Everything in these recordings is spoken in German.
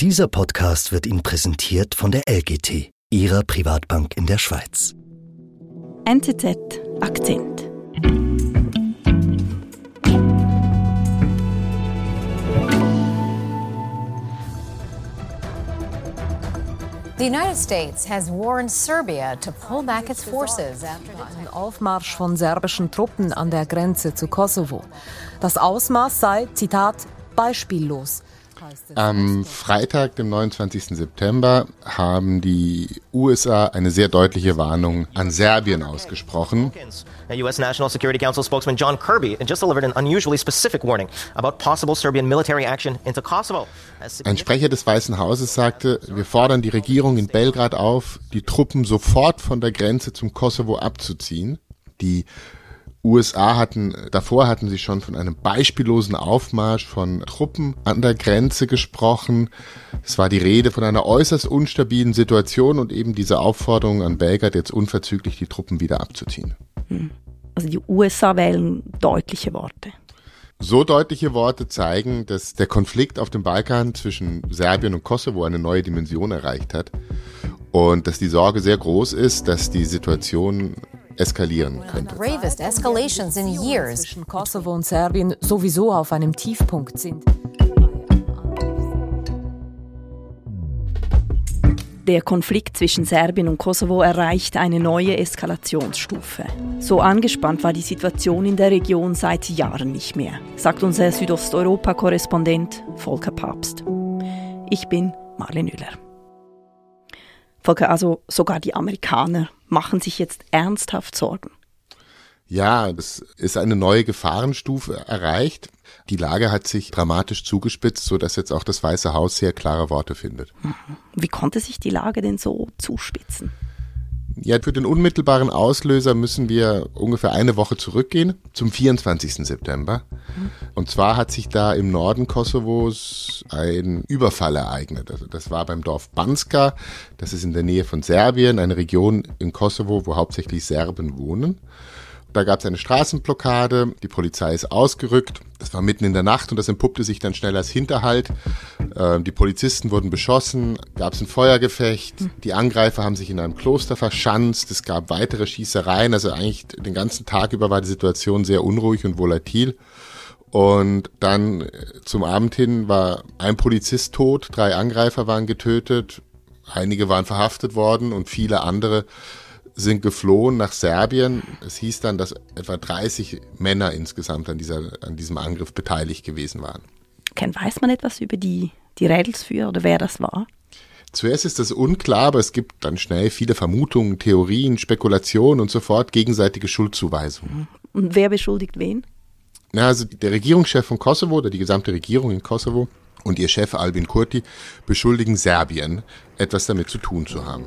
Dieser Podcast wird Ihnen präsentiert von der LGT, Ihrer Privatbank in der Schweiz. NZZ Akzent. The United States has warned Serbia to pull back its forces after Ein Aufmarsch von serbischen Truppen an der Grenze zu Kosovo. Das Ausmaß sei, Zitat, beispiellos. Am Freitag, dem 29. September, haben die USA eine sehr deutliche Warnung an Serbien ausgesprochen. U.S. National Security Council spokesman John Kirby just delivered an unusually specific warning about possible Serbian military action into Kosovo. Ein Sprecher des Weißen Hauses sagte, wir fordern die Regierung in Belgrad auf, die Truppen sofort von der Grenze zum Kosovo abzuziehen. Die USA hatten, davor hatten sie schon von einem beispiellosen Aufmarsch von Truppen an der Grenze gesprochen. Es war die Rede von einer äußerst unstabilen Situation und eben diese Aufforderung an Belgrad, jetzt unverzüglich die Truppen wieder abzuziehen. Also die USA wählen deutliche Worte. So deutliche Worte zeigen, dass der Konflikt auf dem Balkan zwischen Serbien und Kosovo eine neue Dimension erreicht hat und dass die Sorge sehr groß ist, dass die Situation eskalieren könnte. Zwischen Kosovo und Serbien sowieso auf einem Tiefpunkt sind. Der Konflikt zwischen Serbien und Kosovo erreicht eine neue Eskalationsstufe. So angespannt war die Situation in der Region seit Jahren nicht mehr, sagt unser Südosteuropa-Korrespondent Volker Papst. Ich bin Marlene Müller. Volker, also sogar die Amerikaner machen sich jetzt ernsthaft Sorgen. Ja, es ist eine neue Gefahrenstufe erreicht. Die Lage hat sich dramatisch zugespitzt, so dass jetzt auch das Weiße Haus sehr klare Worte findet. Wie konnte sich die Lage denn so zuspitzen? Ja, für den unmittelbaren Auslöser müssen wir ungefähr eine Woche zurückgehen, zum 24. September. Und zwar hat sich da im Norden Kosovos ein Überfall ereignet. Also das war beim Dorf Banska, das ist in der Nähe von Serbien, eine Region in Kosovo, wo hauptsächlich Serben wohnen. Da gab es eine Straßenblockade, die Polizei ist ausgerückt. Das war mitten in der Nacht und das entpuppte sich dann schnell als Hinterhalt. Ähm, die Polizisten wurden beschossen, gab es ein Feuergefecht. Die Angreifer haben sich in einem Kloster verschanzt. Es gab weitere Schießereien. Also eigentlich den ganzen Tag über war die Situation sehr unruhig und volatil. Und dann äh, zum Abend hin war ein Polizist tot, drei Angreifer waren getötet, einige waren verhaftet worden und viele andere sind geflohen nach Serbien. Es hieß dann, dass etwa 30 Männer insgesamt an, dieser, an diesem Angriff beteiligt gewesen waren. Ken, weiß man etwas über die, die Rädelsführer oder wer das war? Zuerst ist das unklar, aber es gibt dann schnell viele Vermutungen, Theorien, Spekulationen und sofort gegenseitige Schuldzuweisungen. Und wer beschuldigt wen? Na, also der Regierungschef von Kosovo oder die gesamte Regierung in Kosovo und ihr Chef Albin Kurti beschuldigen Serbien, etwas damit zu tun zu haben.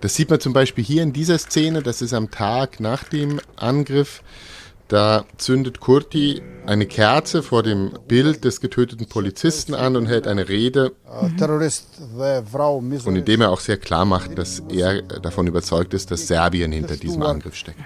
Das sieht man zum Beispiel hier in dieser Szene, das ist am Tag nach dem Angriff. Da zündet Kurti eine Kerze vor dem Bild des getöteten Polizisten an und hält eine Rede, und indem er auch sehr klar macht, dass er davon überzeugt ist, dass Serbien hinter diesem Angriff steckt.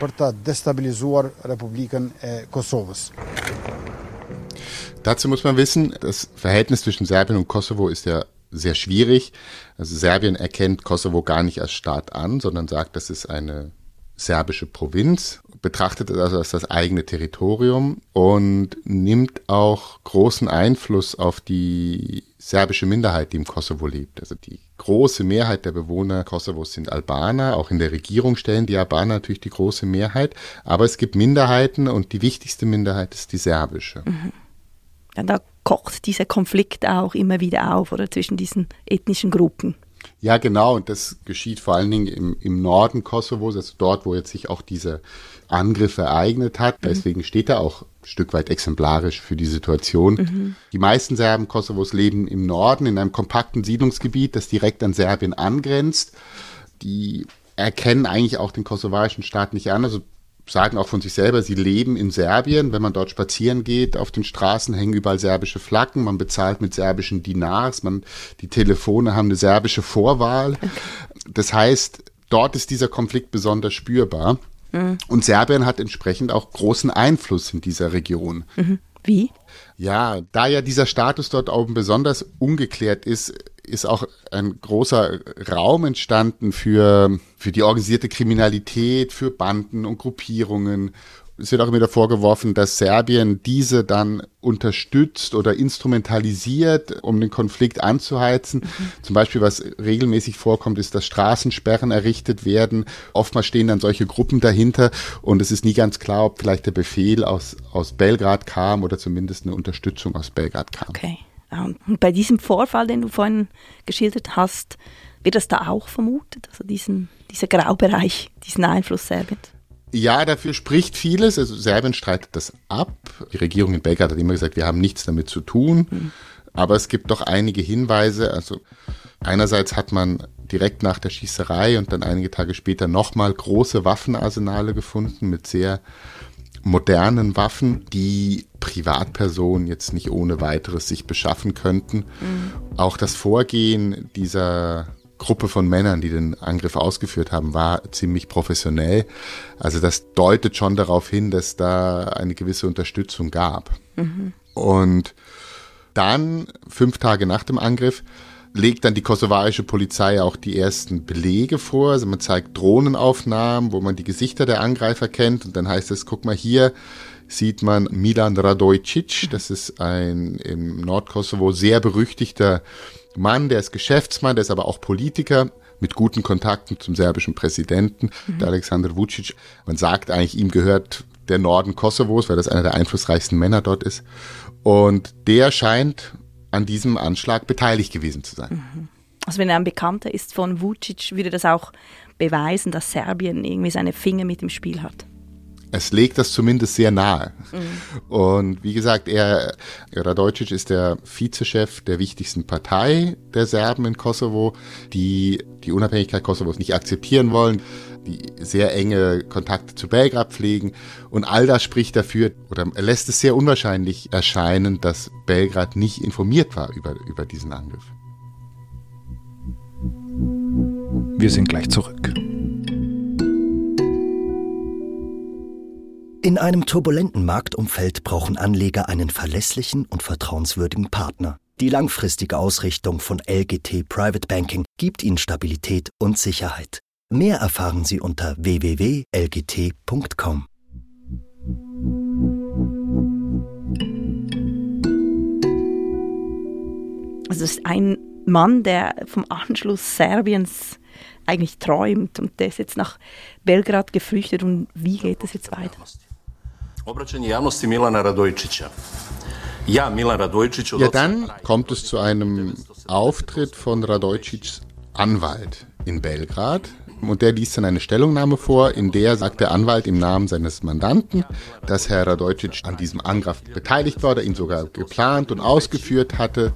Dazu muss man wissen, das Verhältnis zwischen Serbien und Kosovo ist ja sehr schwierig. Also Serbien erkennt Kosovo gar nicht als Staat an, sondern sagt, das ist eine serbische Provinz, betrachtet es also als das eigene Territorium und nimmt auch großen Einfluss auf die serbische Minderheit, die im Kosovo lebt. Also die große Mehrheit der Bewohner Kosovos sind Albaner. Auch in der Regierung stellen die Albaner natürlich die große Mehrheit. Aber es gibt Minderheiten und die wichtigste Minderheit ist die serbische. Ja, da kocht dieser Konflikt auch immer wieder auf oder zwischen diesen ethnischen Gruppen. Ja, genau. Und das geschieht vor allen Dingen im, im Norden Kosovos, also dort, wo jetzt sich auch dieser Angriff ereignet hat. Deswegen steht er auch ein Stück weit exemplarisch für die Situation. Die meisten Serben Kosovos leben im Norden in einem kompakten Siedlungsgebiet, das direkt an Serbien angrenzt. Die erkennen eigentlich auch den kosovarischen Staat nicht an. Also sagen auch von sich selber, sie leben in Serbien. Wenn man dort spazieren geht, auf den Straßen hängen überall serbische Flaggen, man bezahlt mit serbischen Dinars, man, die Telefone haben eine serbische Vorwahl. Das heißt, dort ist dieser Konflikt besonders spürbar. Und Serbien hat entsprechend auch großen Einfluss in dieser Region. Wie? Ja, da ja dieser Status dort oben besonders ungeklärt ist, ist auch ein großer Raum entstanden für, für die organisierte Kriminalität, für Banden und Gruppierungen es wird auch immer vorgeworfen, dass Serbien diese dann unterstützt oder instrumentalisiert, um den Konflikt anzuheizen. Mhm. Zum Beispiel, was regelmäßig vorkommt, ist, dass Straßensperren errichtet werden. Oftmals stehen dann solche Gruppen dahinter und es ist nie ganz klar, ob vielleicht der Befehl aus, aus Belgrad kam oder zumindest eine Unterstützung aus Belgrad kam. Okay. Und bei diesem Vorfall, den du vorhin geschildert hast, wird das da auch vermutet, also diesen, dieser Graubereich, diesen Einfluss Serbiens? Ja, dafür spricht vieles. Also Serbien streitet das ab. Die Regierung in Belgrad hat immer gesagt, wir haben nichts damit zu tun. Mhm. Aber es gibt doch einige Hinweise. Also einerseits hat man direkt nach der Schießerei und dann einige Tage später nochmal große Waffenarsenale gefunden mit sehr modernen Waffen, die Privatpersonen jetzt nicht ohne weiteres sich beschaffen könnten. Mhm. Auch das Vorgehen dieser Gruppe von Männern, die den Angriff ausgeführt haben, war ziemlich professionell. Also das deutet schon darauf hin, dass da eine gewisse Unterstützung gab. Mhm. Und dann, fünf Tage nach dem Angriff, legt dann die kosovarische Polizei auch die ersten Belege vor. Also man zeigt Drohnenaufnahmen, wo man die Gesichter der Angreifer kennt. Und dann heißt es, guck mal hier, sieht man Milan Radojcic. Das ist ein im Nordkosovo sehr berüchtigter Mann, der ist Geschäftsmann, der ist aber auch Politiker mit guten Kontakten zum serbischen Präsidenten, mhm. der Alexander Vucic. Man sagt eigentlich, ihm gehört der Norden Kosovos, weil das einer der einflussreichsten Männer dort ist. Und der scheint an diesem Anschlag beteiligt gewesen zu sein. Mhm. Also wenn er ein Bekannter ist von Vucic, würde das auch beweisen, dass Serbien irgendwie seine Finger mit im Spiel hat es legt das zumindest sehr nahe. Mhm. Und wie gesagt, er, Radojcic ist der Vizechef der wichtigsten Partei der Serben in Kosovo, die die Unabhängigkeit Kosovos nicht akzeptieren wollen, die sehr enge Kontakte zu Belgrad pflegen. Und all das spricht dafür oder lässt es sehr unwahrscheinlich erscheinen, dass Belgrad nicht informiert war über, über diesen Angriff. Wir sind gleich zurück. In einem turbulenten Marktumfeld brauchen Anleger einen verlässlichen und vertrauenswürdigen Partner. Die langfristige Ausrichtung von LGT Private Banking gibt Ihnen Stabilität und Sicherheit. Mehr erfahren Sie unter www.lgt.com. Also es ist ein Mann, der vom Anschluss Serbiens eigentlich träumt und der ist jetzt nach Belgrad geflüchtet und wie geht es jetzt weiter? Ja, Milan Radojčić. Ja, dann kommt es zu einem Auftritt von Radojčićs Anwalt in Belgrad. Und der liest dann eine Stellungnahme vor, in der sagt der Anwalt im Namen seines Mandanten, dass Herr Radojcic an diesem Angriff beteiligt war, der ihn sogar geplant und ausgeführt hatte.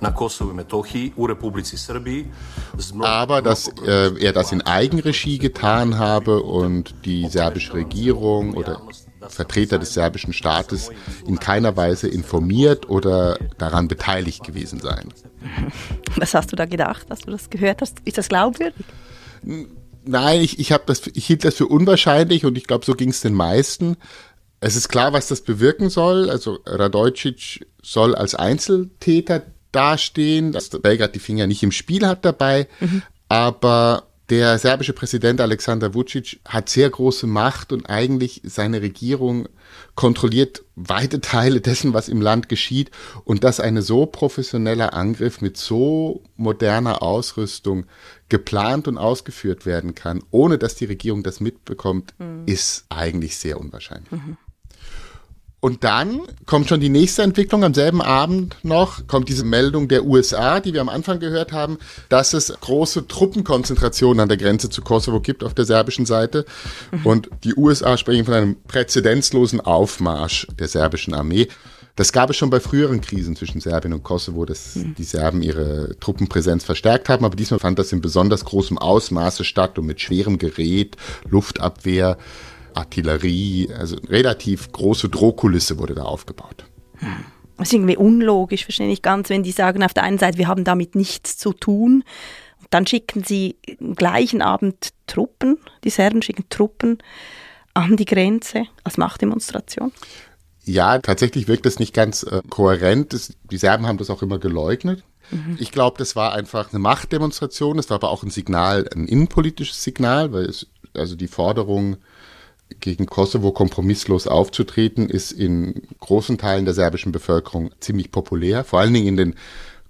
Aber dass äh, er das in Eigenregie getan habe und die serbische Regierung oder Vertreter des serbischen Staates in keiner Weise informiert oder daran beteiligt gewesen seien. Was hast du da gedacht, als du das gehört hast? Ist das glaubwürdig? Nein, ich, ich, das, ich hielt das für unwahrscheinlich und ich glaube, so ging es den meisten. Es ist klar, was das bewirken soll. Also Radojcic soll als Einzeltäter dastehen, dass Belgrad die Finger nicht im Spiel hat dabei, mhm. aber der serbische Präsident Alexander Vucic hat sehr große Macht und eigentlich seine Regierung kontrolliert weite Teile dessen, was im Land geschieht. Und dass ein so professioneller Angriff mit so moderner Ausrüstung geplant und ausgeführt werden kann, ohne dass die Regierung das mitbekommt, mhm. ist eigentlich sehr unwahrscheinlich. Mhm. Und dann kommt schon die nächste Entwicklung. Am selben Abend noch kommt diese Meldung der USA, die wir am Anfang gehört haben, dass es große Truppenkonzentrationen an der Grenze zu Kosovo gibt auf der serbischen Seite. Mhm. Und die USA sprechen von einem präzedenzlosen Aufmarsch der serbischen Armee. Das gab es schon bei früheren Krisen zwischen Serbien und Kosovo, dass mhm. die Serben ihre Truppenpräsenz verstärkt haben. Aber diesmal fand das in besonders großem Ausmaße statt und mit schwerem Gerät, Luftabwehr. Artillerie, also relativ große Drohkulisse wurde da aufgebaut. Hm. Das ist irgendwie unlogisch, verstehe ich ganz, wenn die sagen auf der einen Seite, wir haben damit nichts zu tun. Und dann schicken sie am gleichen Abend Truppen, die Serben schicken Truppen an die Grenze als Machtdemonstration. Ja, tatsächlich wirkt das nicht ganz äh, kohärent. Das, die Serben haben das auch immer geleugnet. Mhm. Ich glaube, das war einfach eine Machtdemonstration. Es war aber auch ein Signal, ein innenpolitisches Signal, weil es, also die Forderung, gegen Kosovo kompromisslos aufzutreten, ist in großen Teilen der serbischen Bevölkerung ziemlich populär, vor allen Dingen in den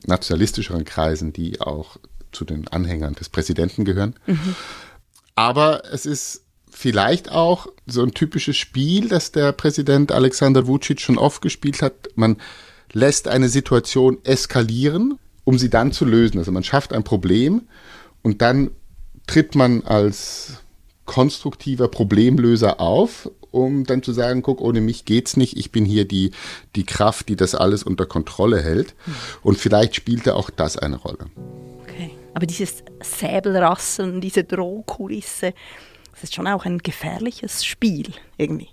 nationalistischeren Kreisen, die auch zu den Anhängern des Präsidenten gehören. Mhm. Aber es ist vielleicht auch so ein typisches Spiel, das der Präsident Alexander Vucic schon oft gespielt hat. Man lässt eine Situation eskalieren, um sie dann zu lösen. Also man schafft ein Problem und dann tritt man als konstruktiver Problemlöser auf, um dann zu sagen, guck, ohne mich geht's nicht, ich bin hier die, die Kraft, die das alles unter Kontrolle hält. Und vielleicht spielte auch das eine Rolle. Okay. Aber dieses Säbelrasseln, diese Drohkulisse, das ist schon auch ein gefährliches Spiel irgendwie.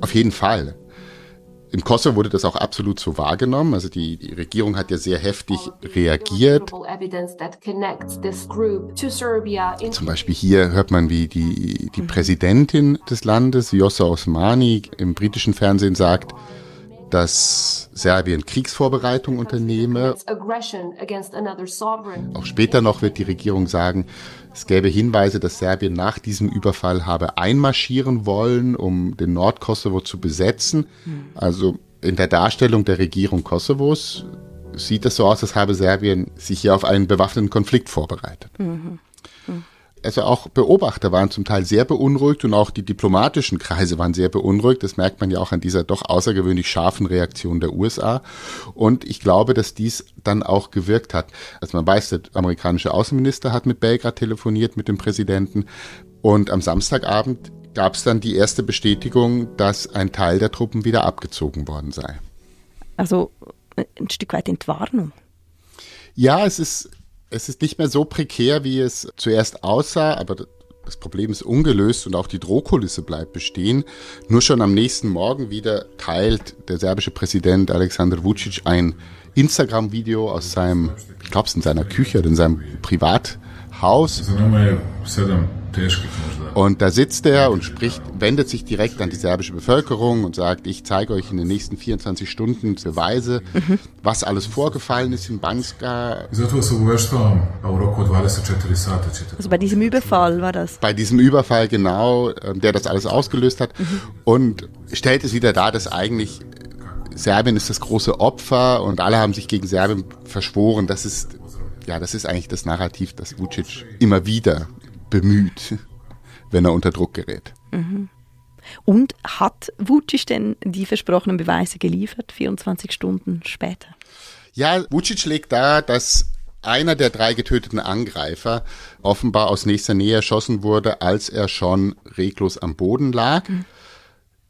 Auf jeden Fall. Im Kosovo wurde das auch absolut so wahrgenommen. Also die, die Regierung hat ja sehr heftig reagiert. Zum Beispiel hier hört man, wie die, die Präsidentin des Landes, Jossa Osmani, im britischen Fernsehen sagt, dass Serbien Kriegsvorbereitung unternehme. Auch später noch wird die Regierung sagen, es gäbe Hinweise, dass Serbien nach diesem Überfall habe einmarschieren wollen, um den Nordkosovo zu besetzen. Also in der Darstellung der Regierung Kosovos sieht es so aus, als habe Serbien sich hier auf einen bewaffneten Konflikt vorbereitet. Mhm also auch Beobachter waren zum Teil sehr beunruhigt und auch die diplomatischen Kreise waren sehr beunruhigt. Das merkt man ja auch an dieser doch außergewöhnlich scharfen Reaktion der USA. Und ich glaube, dass dies dann auch gewirkt hat. Also man weiß, der amerikanische Außenminister hat mit Belgrad telefoniert, mit dem Präsidenten. Und am Samstagabend gab es dann die erste Bestätigung, dass ein Teil der Truppen wieder abgezogen worden sei. Also ein Stück weit Entwarnung. Ja, es ist es ist nicht mehr so prekär, wie es zuerst aussah, aber das Problem ist ungelöst und auch die Drohkulisse bleibt bestehen. Nur schon am nächsten Morgen wieder teilt der serbische Präsident Alexander Vucic ein Instagram-Video aus seinem, ich glaube es in seiner Küche oder in seinem Privathaus. Und da sitzt er und spricht, wendet sich direkt an die serbische Bevölkerung und sagt, ich zeige euch in den nächsten 24 Stunden Beweise, mhm. was alles vorgefallen ist in Banska. Also bei diesem Überfall war das? Bei diesem Überfall, genau, ähm, der das alles ausgelöst hat. Mhm. Und stellt es wieder dar, dass eigentlich Serbien ist das große Opfer und alle haben sich gegen Serbien verschworen. Das ist, ja, das ist eigentlich das Narrativ, das Vucic immer wieder bemüht, wenn er unter Druck gerät. Mhm. Und hat Vucic denn die versprochenen Beweise geliefert, 24 Stunden später? Ja, Vucic legt da, dass einer der drei getöteten Angreifer offenbar aus nächster Nähe erschossen wurde, als er schon reglos am Boden lag. Mhm.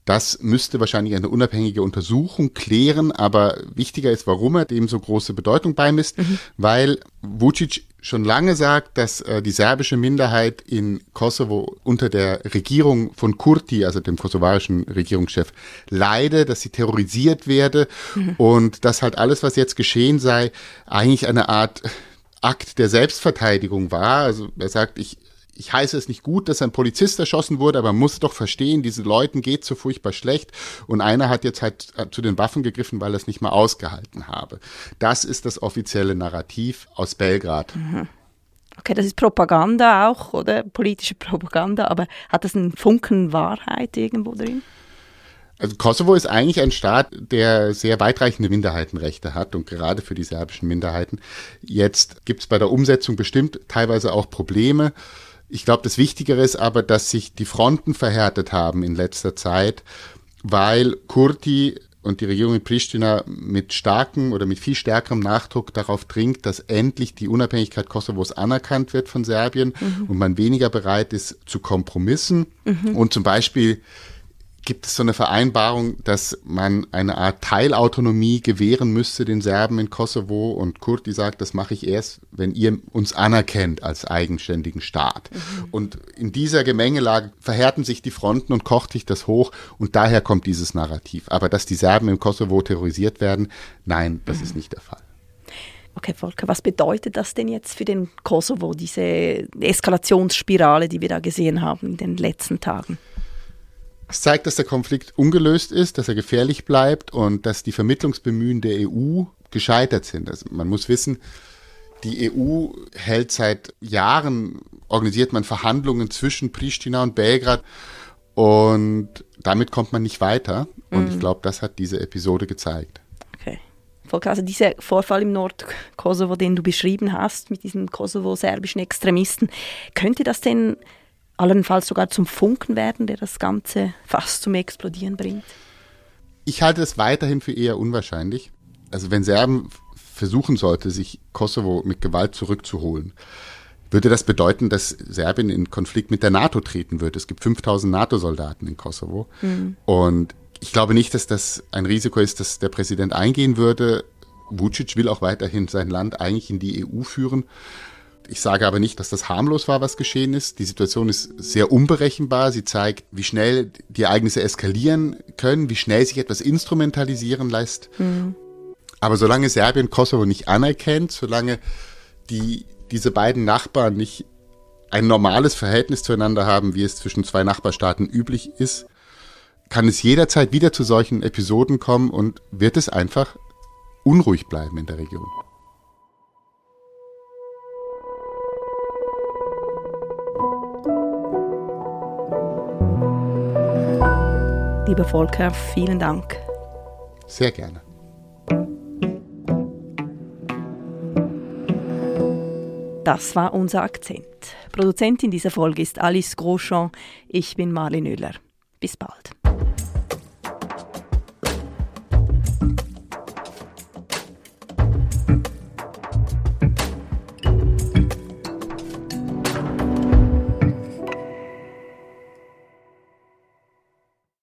Das müsste wahrscheinlich eine unabhängige Untersuchung klären, aber wichtiger ist, warum er dem so große Bedeutung beimisst, mhm. weil Vucic schon lange sagt, dass äh, die serbische Minderheit in Kosovo unter der Regierung von Kurti, also dem kosovarischen Regierungschef, leide, dass sie terrorisiert werde mhm. und dass halt alles, was jetzt geschehen sei, eigentlich eine Art Akt der Selbstverteidigung war. Also er sagt, ich ich heiße es nicht gut, dass ein Polizist erschossen wurde, aber man muss doch verstehen, diesen Leuten geht so furchtbar schlecht und einer hat jetzt halt äh, zu den Waffen gegriffen, weil er es nicht mehr ausgehalten habe. Das ist das offizielle Narrativ aus Belgrad. Mhm. Okay, das ist Propaganda auch, oder? Politische Propaganda, aber hat das einen Funken Wahrheit irgendwo drin? Also Kosovo ist eigentlich ein Staat, der sehr weitreichende Minderheitenrechte hat und gerade für die serbischen Minderheiten. Jetzt gibt es bei der Umsetzung bestimmt teilweise auch Probleme. Ich glaube, das Wichtigere ist aber, dass sich die Fronten verhärtet haben in letzter Zeit, weil Kurti und die Regierung in Pristina mit starkem oder mit viel stärkerem Nachdruck darauf dringt, dass endlich die Unabhängigkeit Kosovos anerkannt wird von Serbien mhm. und man weniger bereit ist zu Kompromissen mhm. und zum Beispiel gibt es so eine Vereinbarung, dass man eine Art Teilautonomie gewähren müsste den Serben in Kosovo und Kurti sagt, das mache ich erst, wenn ihr uns anerkennt als eigenständigen Staat. Mhm. Und in dieser Gemengelage verhärten sich die Fronten und kocht sich das hoch und daher kommt dieses Narrativ. Aber dass die Serben im Kosovo terrorisiert werden, nein, das mhm. ist nicht der Fall. Okay, Volker, was bedeutet das denn jetzt für den Kosovo, diese Eskalationsspirale, die wir da gesehen haben in den letzten Tagen? Es zeigt, dass der Konflikt ungelöst ist, dass er gefährlich bleibt und dass die Vermittlungsbemühen der EU gescheitert sind. Also man muss wissen, die EU hält seit Jahren, organisiert man Verhandlungen zwischen Pristina und Belgrad und damit kommt man nicht weiter. Und mhm. ich glaube, das hat diese Episode gezeigt. Okay. Also dieser Vorfall im Nordkosovo, den du beschrieben hast, mit diesen kosovo-serbischen Extremisten, könnte das denn allenfalls sogar zum Funken werden, der das Ganze fast zum Explodieren bringt? Ich halte es weiterhin für eher unwahrscheinlich. Also wenn Serben versuchen sollte, sich Kosovo mit Gewalt zurückzuholen, würde das bedeuten, dass Serbien in Konflikt mit der NATO treten würde. Es gibt 5000 NATO-Soldaten in Kosovo. Mhm. Und ich glaube nicht, dass das ein Risiko ist, dass der Präsident eingehen würde. Vucic will auch weiterhin sein Land eigentlich in die EU führen. Ich sage aber nicht, dass das harmlos war, was geschehen ist. Die Situation ist sehr unberechenbar. Sie zeigt, wie schnell die Ereignisse eskalieren können, wie schnell sich etwas instrumentalisieren lässt. Mhm. Aber solange Serbien Kosovo nicht anerkennt, solange die, diese beiden Nachbarn nicht ein normales Verhältnis zueinander haben, wie es zwischen zwei Nachbarstaaten üblich ist, kann es jederzeit wieder zu solchen Episoden kommen und wird es einfach unruhig bleiben in der Region. Lieber Volker, vielen Dank. Sehr gerne. Das war unser Akzent. Produzentin dieser Folge ist Alice Groschon. Ich bin Marlene Oehler. Bis bald.